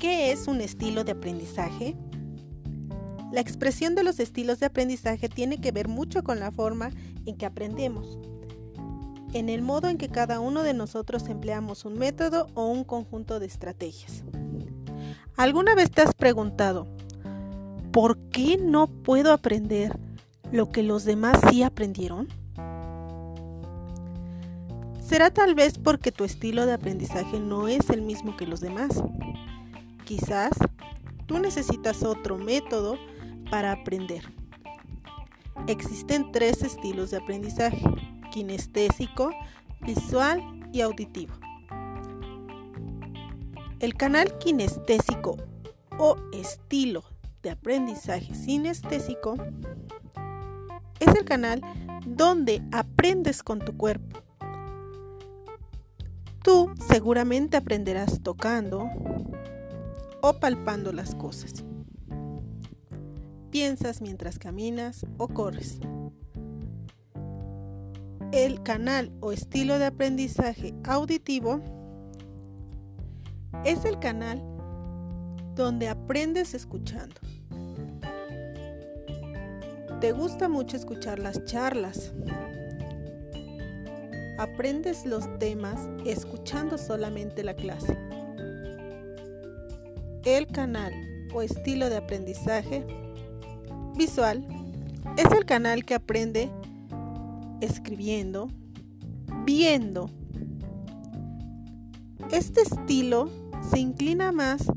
¿Qué es un estilo de aprendizaje? La expresión de los estilos de aprendizaje tiene que ver mucho con la forma en que aprendemos, en el modo en que cada uno de nosotros empleamos un método o un conjunto de estrategias. ¿Alguna vez te has preguntado, ¿por qué no puedo aprender lo que los demás sí aprendieron? Será tal vez porque tu estilo de aprendizaje no es el mismo que los demás. Quizás tú necesitas otro método para aprender. Existen tres estilos de aprendizaje, kinestésico, visual y auditivo. El canal kinestésico o estilo de aprendizaje sinestésico es el canal donde aprendes con tu cuerpo. Tú seguramente aprenderás tocando o palpando las cosas piensas mientras caminas o corres. El canal o estilo de aprendizaje auditivo es el canal donde aprendes escuchando. Te gusta mucho escuchar las charlas. Aprendes los temas escuchando solamente la clase. El canal o estilo de aprendizaje visual es el canal que aprende escribiendo, viendo. Este estilo se inclina más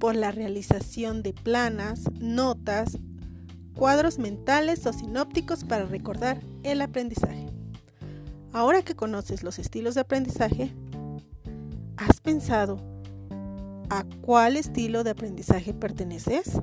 por la realización de planas, notas, cuadros mentales o sinópticos para recordar el aprendizaje. Ahora que conoces los estilos de aprendizaje, ¿has pensado a cuál estilo de aprendizaje perteneces?